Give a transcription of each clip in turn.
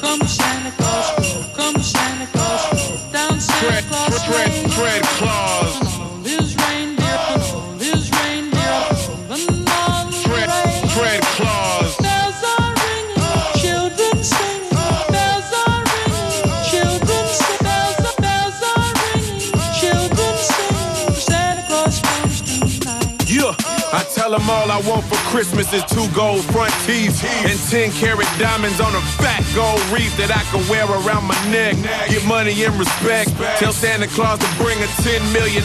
Come Santa Claus, come Santa Claus, down Santa Claus Fred, Lane. Fred Claus. Them all I want for Christmas is two gold front teeth and 10 karat diamonds on a fat gold wreath that I can wear around my neck. Get money and respect. Tell Santa Claus to bring a $10 million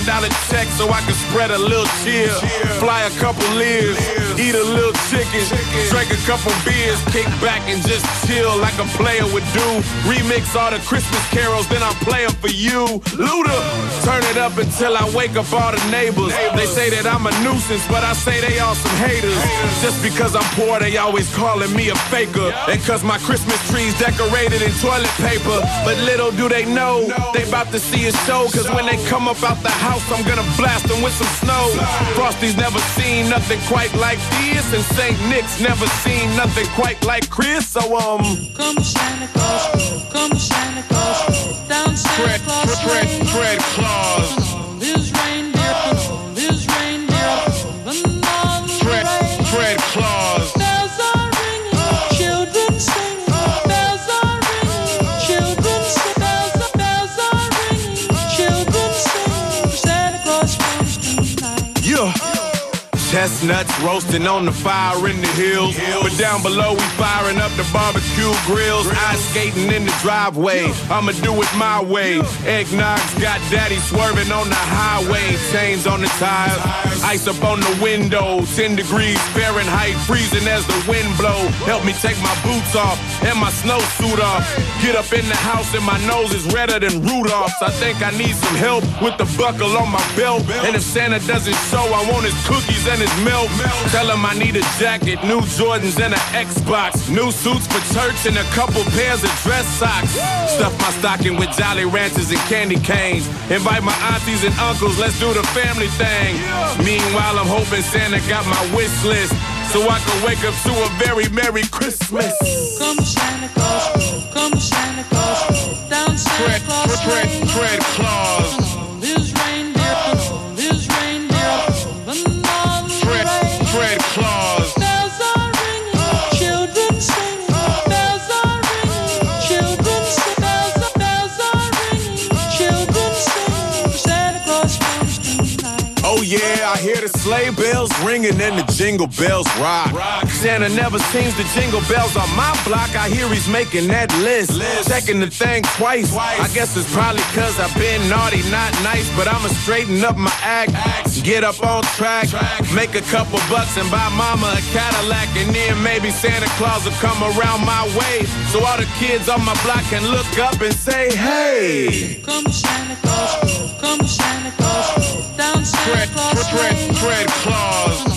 check so I can spread a little cheer. Fly a couple lives, eat a little chicken, drink a couple beers, kick back and just chill like a player would do. Remix all the Christmas carols, then I'll play them for you. Luda, turn it up until I wake up all the neighbors. They say that I'm a nuisance, but I say they all some haters. Just because I'm poor, they always calling me a faker. And cause my Christmas tree's decorated in toilet paper. But little do they know, they about to see a show. Cause when they come up out the house, I'm gonna blast them with some snow. Frosty's never seen nothing quite like And St. Nick's never seen nothing quite like Chris. So, um, Come Santa Claus, come Santa Claus, down Santa Claus Fred, Lane. Fred Claus. Chestnuts roasting on the fire in the hills. But down below, we firing up the barbecue grills. Ice skating in the driveway. I'ma do it my way. Eggnog's got daddy swerving on the highway. Chains on the tires. Ice up on the window. 10 degrees Fahrenheit. Freezing as the wind blow. Help me take my boots off and my snowsuit off. Get up in the house and my nose is redder than Rudolph's. I think I need some help with the buckle on my belt. And if Santa doesn't show, I want his cookies and his milk. Tell him I need a jacket, new Jordans and an Xbox. New suits for church and a couple pairs of dress socks. Stuff my stocking with Jolly Ranchers and candy canes. Invite my aunties and uncles, let's do the family thing. Meanwhile, I'm hoping Santa got my wish list. So I can wake up to a very Merry Christmas. Come Santa Claus, come Santa Claus, down Santa Claus Fred, Lane. Fred Claus. Sleigh bells ringing and the jingle bells rock. Santa never seems the jingle bells on my block. I hear he's making that list, checking the thing twice. I guess it's probably cause I've been naughty, not nice, but I'ma straighten up my act, get up on track, make a couple bucks and buy mama a Cadillac, and then maybe Santa Claus will come around my way, so all the kids on my block can look up and say, Hey. Come Santa Claus, come Santa Claus, down Santa Fred, Claus Fred,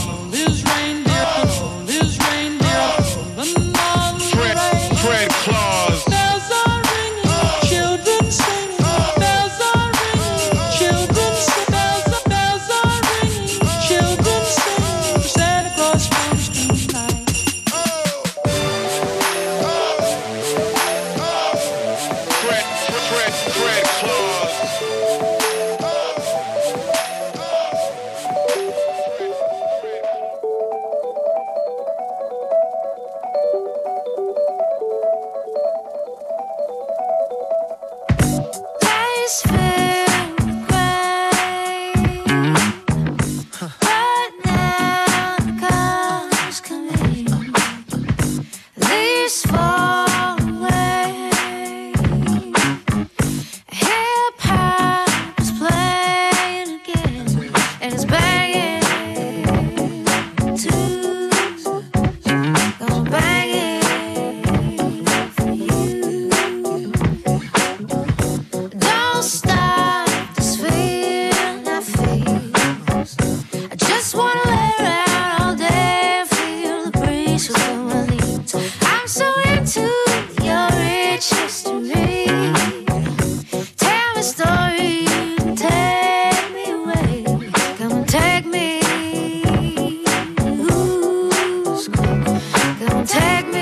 Take me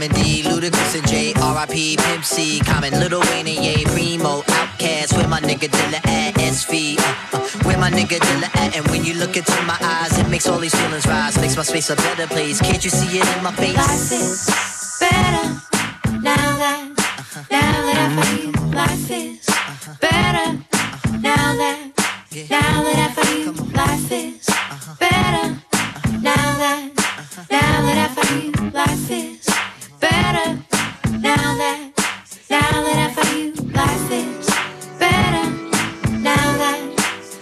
Common D, Ludacris and J. R. I. P. R.I.P. Pimp C, Common Lil Wayne and Ye, Primo, OutKast, where my nigga Dilla at, SV, uh, uh, where my nigga Dilla at, and when you look into my eyes, it makes all these feelings rise, makes my space a better place, can't you see it in my face? Life is better, now that, now that I find you, life is better, now that, uh-huh. now that I find you, life is better, now that, now that I find you, life is better now that now that I found you. Life is better now that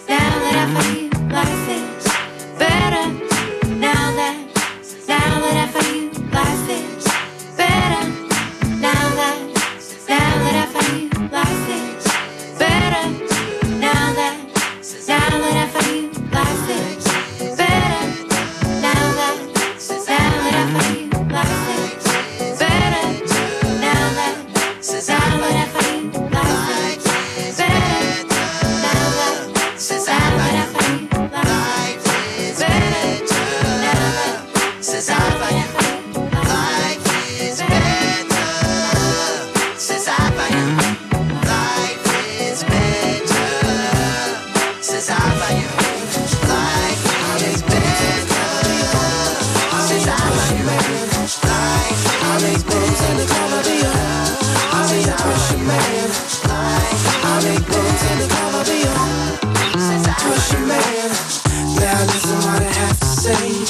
now that I found you.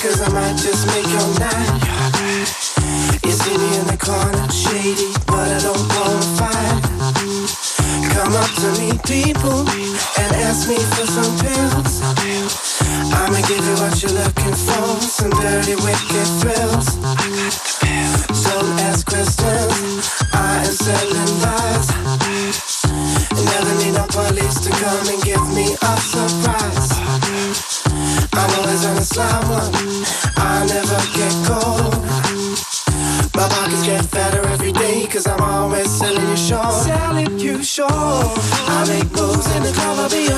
Cause I might just make your night. It's in in the corner, shady, but I don't wanna fight. Come up to me, people, and ask me for some pills. I'ma give you what you're looking for, some dirty, wicked thrills. Be your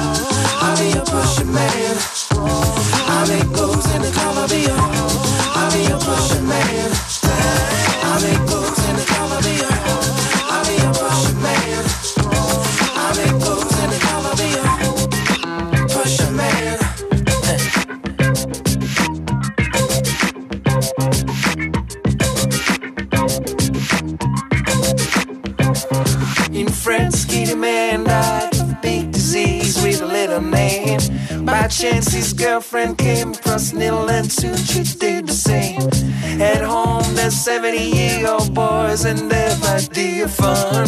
your fun.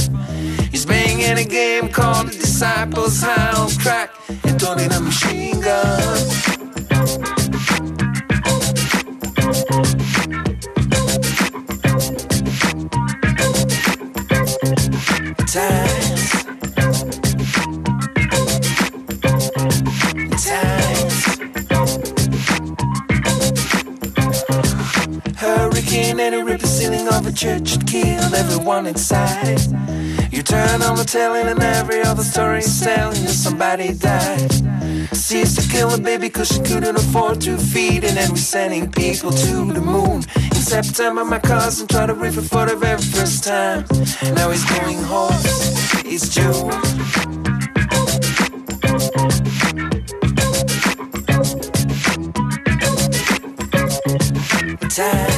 He's playing in a game called the Disciples High. inside. You turn on the telly and every other story is telling you somebody died. She's a killer baby cause she couldn't afford to feed And then we're sending people to the moon. In September my cousin tried to read it for the very first time. Now he's going home, it's June. Time.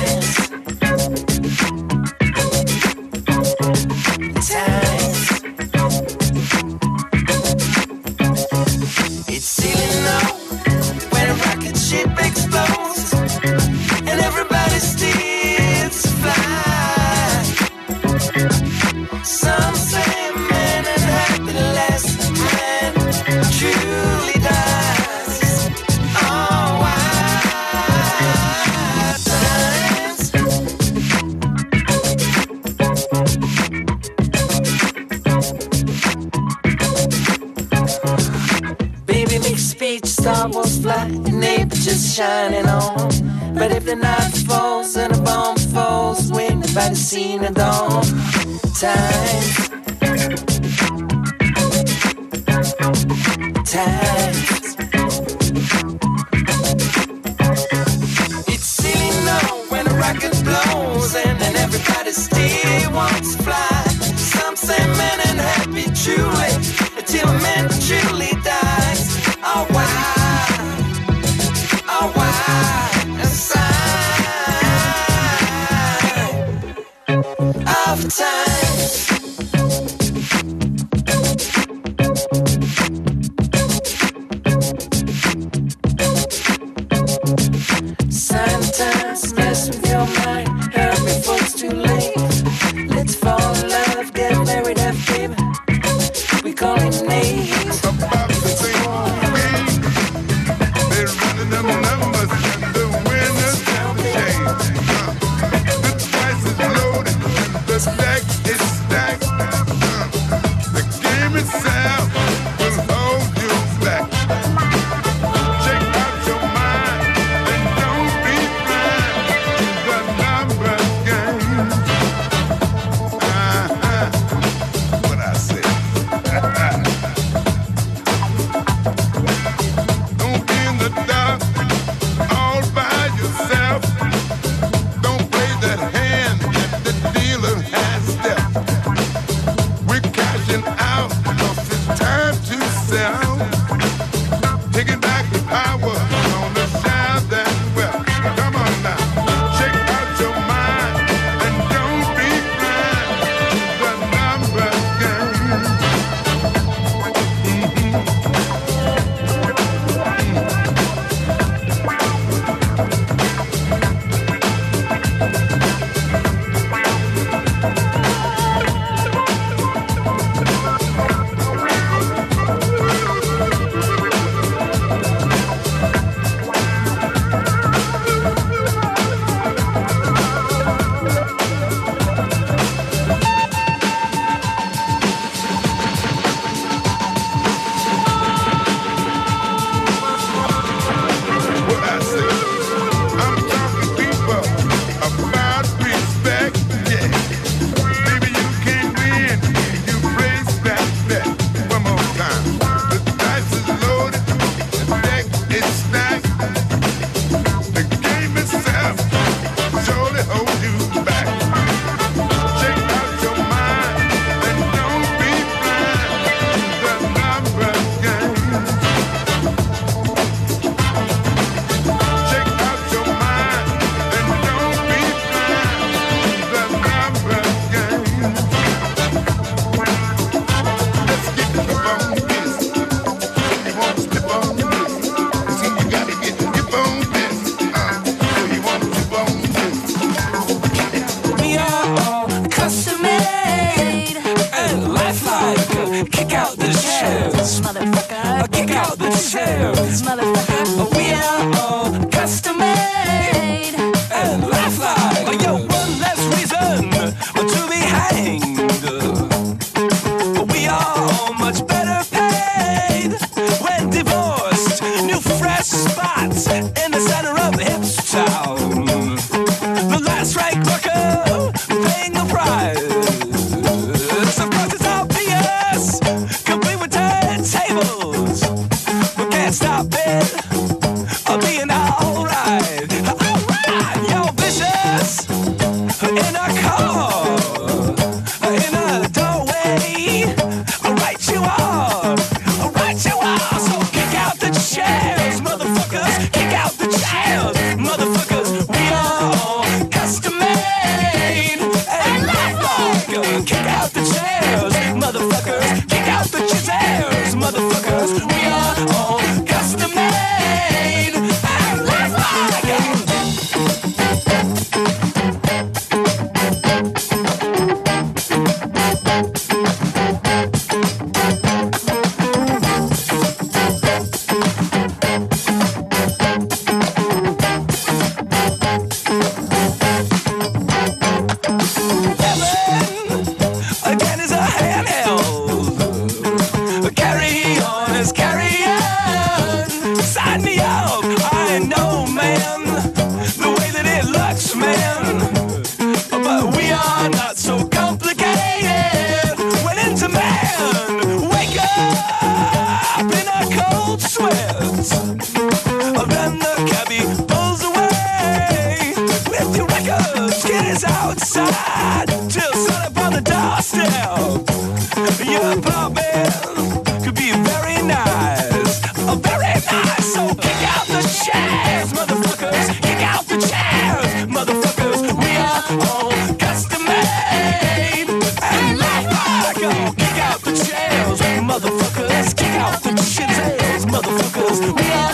seen a dawn.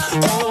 oh.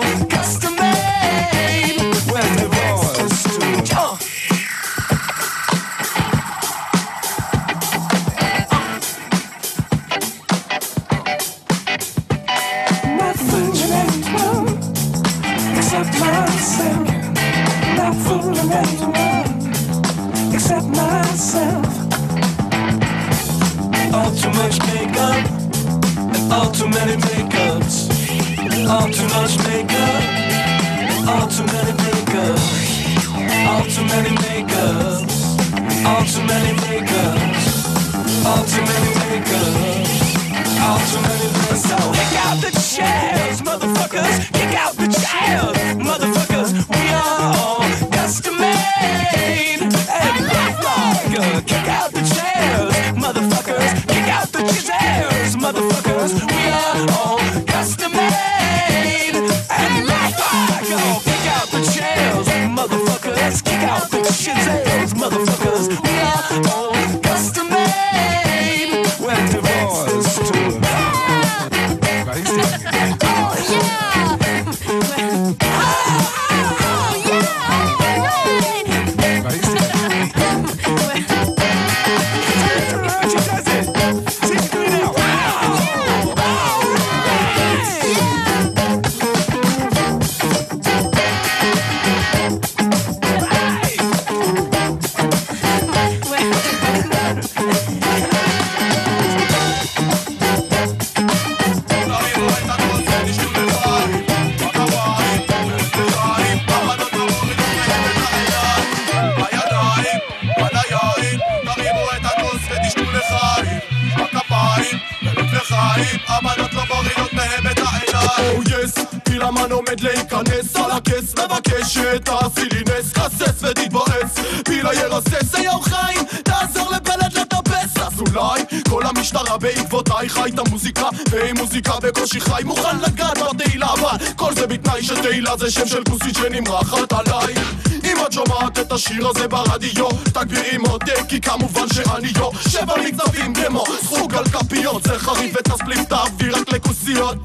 חי את המוזיקה ואין מוזיקה בקושי חי מוכן לגעת בתהילה אבל כל זה בתנאי שתהילה זה שם של כוסית שנמרחת עליי. אם את שומעת את השיר הזה ברדיו תגבירי מודה כי כמובן שאני יו שבע מקצבים כמו סחוג על כפיות זה חריף ותספלים תעביר רק לכוסיות.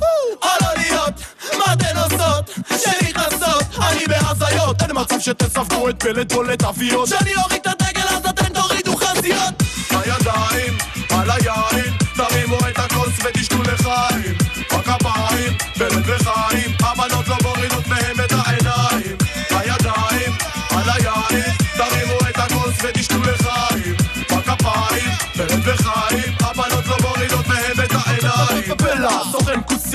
על עליות מה אתן עושות? שנכנסות אני בהזיות. אין מצב שתספקו את פלט או לתוויות שאני אוריד את הדגל אז אתן תורידו חזיות. הידיים על היין. ותשתו לחיים, פקה פעמים בלב לחיים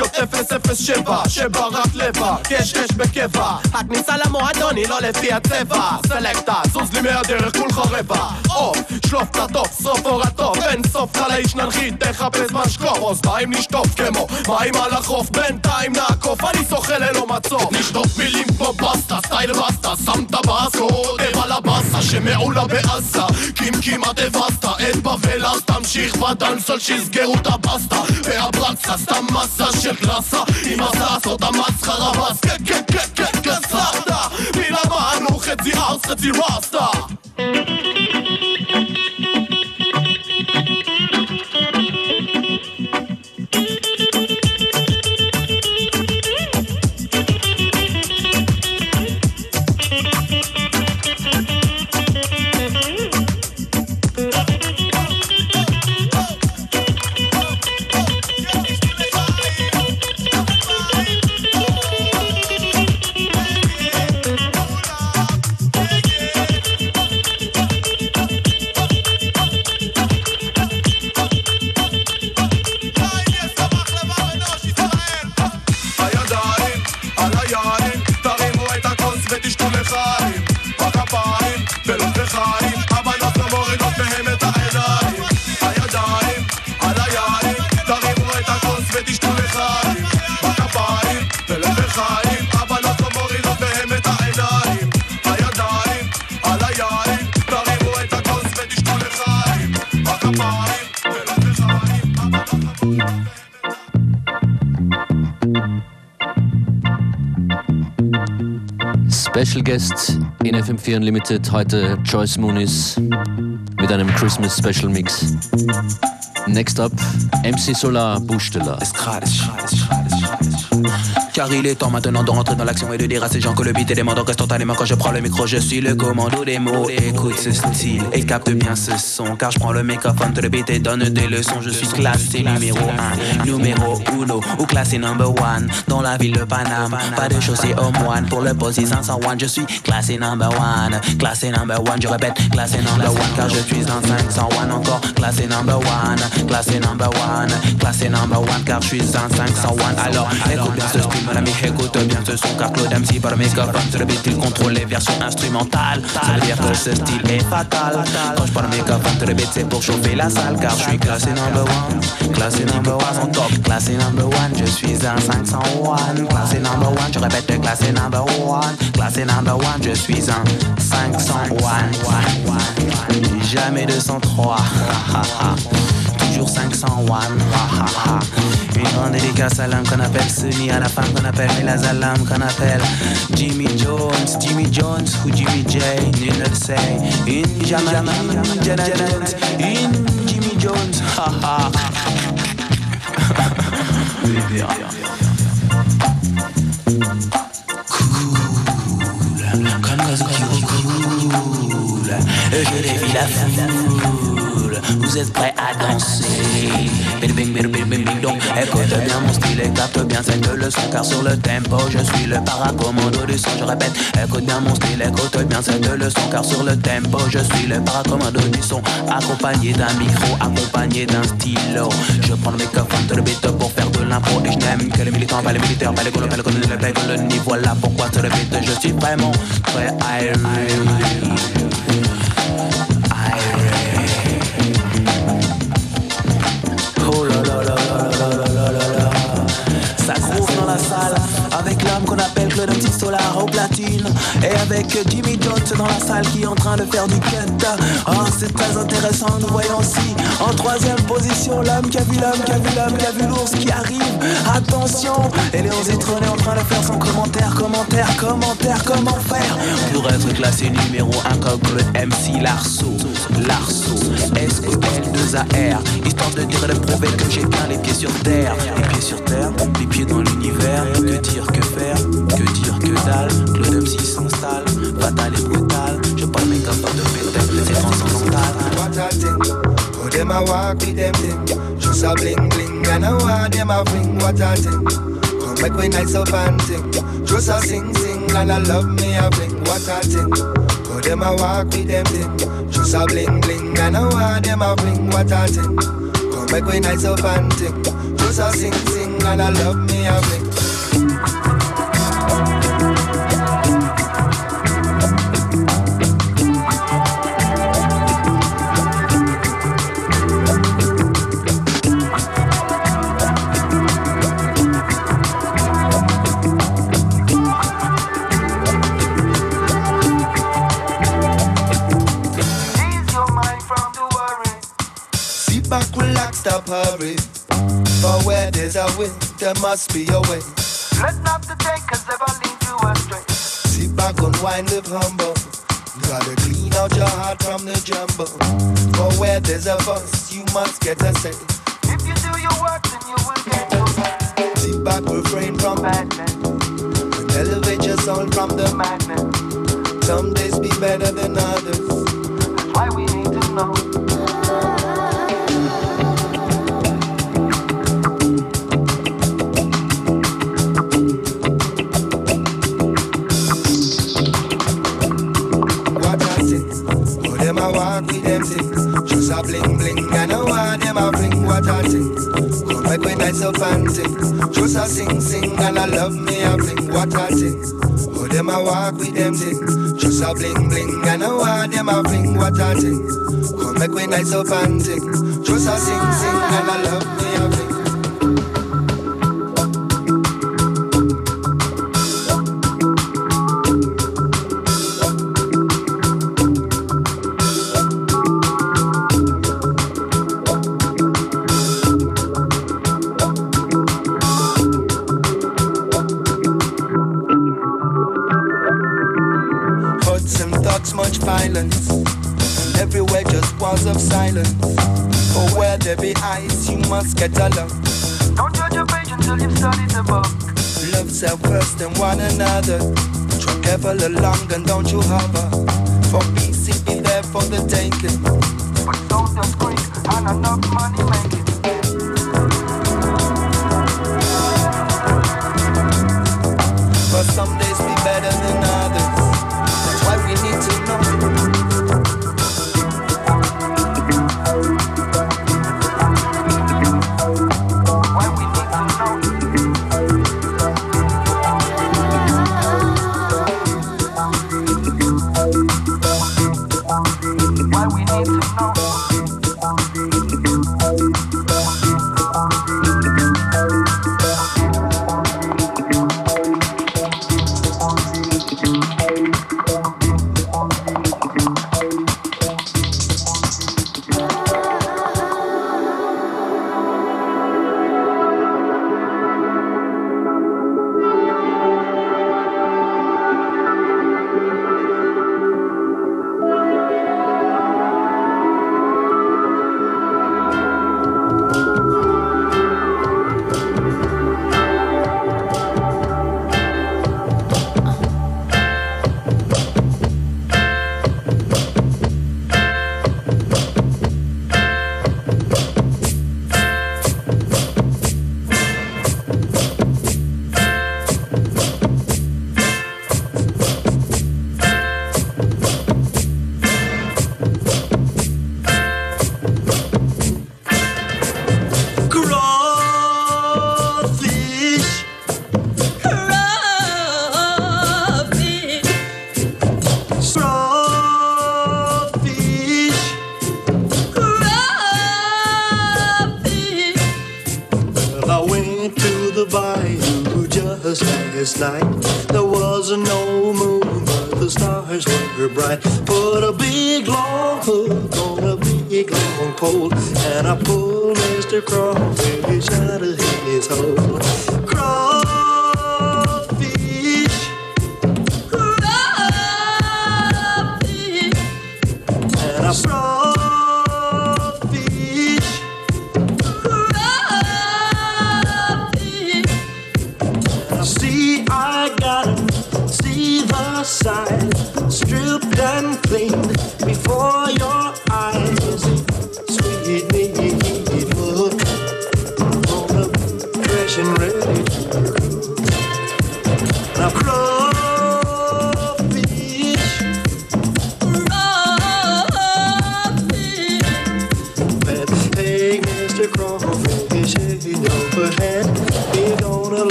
כוסיות 007 שבא רק לבע, קש אש בקבע. הכניסה למועדון היא לא לפי הצבע. סלקטה, זוז לי מהדרך כולך רבע. עוף, שלוף את הטופ, שרוף אור הטוב. אין סוף קל האיש ננחית, תחפש משקוף. אוזניים נשטוף כמו מים על החוף. בינתיים נעקוף, אני שוחה ללא מצור נשטוף מילים כמו בסטה, סטייל בסטה. שם את הבאסו, ער על הבאסה שמעולה בעזה קים כמעט הבסת את בבל אז תמשיך בדנסול שיסגרו את הבסטה. והברקסה סתם מסה של شكلها إما صوت مسخرة بس كك كك كك كسرة بلا ما أنو خدي أوس خدي واسطة Special Guest in FM4 Unlimited, heute Joyce Moonis mit einem Christmas Special Mix. Next up, MC Solar Buchsteller. Car il est temps maintenant de rentrer dans l'action et de dire à ces gens que le beat et les mandants instantanément quand je prends le micro je suis le commando des mots. Écoute ce style et capte bien ce son Car je prends le microphone de le beat et donne des leçons. Je suis classé numéro 1, numéro 1 Ou classé number 1 dans la ville de Paname. Pas de chaussée au moine pour le poste 501 Je suis classé number 1, classé number 1 Je répète classé number 1 car je suis dans 501 encore. Classé number 1, classé number 1 Classé number 1 car je suis en 501 Alors écoute bien ce style mon ami écoute bien ce son car Claude MC par le microphone sur le beat il contrôle les versions instrumentales. Ça veut dire que ce style est fatal Quand je parle le microphone sur le beat c'est pour chauffer la salle Car je suis classé number 1 Classé number 1 en top Classé number 1 je suis un 501 Classé number 1 je répète classé number 1 Classé number 1 je suis un 501 Jamais 203 Toujours 501 Une grande dédicace à l'âme qu'on appelle Sunny À la femme qu'on appelle Melazalam qu'on appelle Jimmy Jones. Jimmy Jones ou Jimmy J Nul ne le sait. Une Jama Une Jana Jones. Une Jimmy Jones. Ha ha. Cool Comme cool je la Vous êtes prêts à danser. Bing bing bing bing bing bing donc Écoute bien mon style et capte bien cette leçon Car sur le tempo je suis le paracommando du son Je répète. Écoute bien mon style écoute bien cette leçon Car sur le tempo je suis le paracommando du son Accompagné d'un micro, accompagné d'un stylo. Je prends le microphone de le beat pour faire de l'impro Et je n'aime que les militants, pas les militaires, pas les colons, pas les colons, pas les colonies. Voilà pourquoi sur le beat je suis vraiment très irate avec Jimmy Jones dans la salle qui est en train de faire du cut Oh c'est très intéressant Nous voyons aussi en troisième position L'homme qui a vu l'homme, qui a vu l'homme, qui a vu l'ours qui arrive. Attention Et Léon est en train de faire son commentaire Commentaire, commentaire, comment faire Pour être classé numéro 1 comme Claude MC Larceau Larceau S-O-L-2-A-R Histoire de dire et de prouver que j'ai bien les pieds sur terre. Les pieds sur terre, les pieds dans l'univers. Que dire, que faire, que dire, que dalle. Claude MC s'installe, fatal et brutal Je parle mes capables de péter, c'est transcendantal What a thing. Oh, them a walk with them thing. Just a bling bling and a want them a fling. What a thing. Come Come make we nice up and ting. Just a sing sing and I love me a bling. What a ting. Go them a walk with them ting. Just a bling bling and I want them a bling. What a ting. Come make we nice up and ting. Just a sing sing and I love me a bling. Hurry. For where there's a will, there must be a way. Let not the takers ever lead you astray. Sit back, unwind, live humble. Gotta clean out your heart from the jumble. For where there's a fuss, you must get a say. If you do your work, then you will get your pay. Sit back, refrain from badness. And elevate your soul from the madness. Some days be better than others. That's why we need to know. Bling bling, I want them a bring what I think. Come make we nice up and sing. Just a sing sing, and I love me a bling what I think. Oh, them a walk with them things. Just a bling bling, I want them a bring what I think. Come make we nice up and sing. Just a sing sing, and I love me must get along. Don't judge a page until you've studied the book. Love self first and one another. Travel along and don't you hover. For peace, it be there for the taking. But soldiers scream and enough money making. Last night. There was no moon, but the stars were bright. Put a big long hook on a big long pole, and I pulled Mr. Crawfish out of his hole.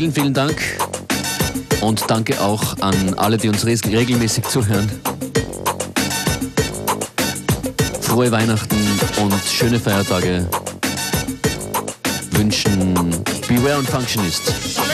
Vielen, vielen Dank. Und danke auch an alle, die uns regelmäßig zuhören. Frohe Weihnachten und schöne Feiertage wünschen Beware und Functionist. Solo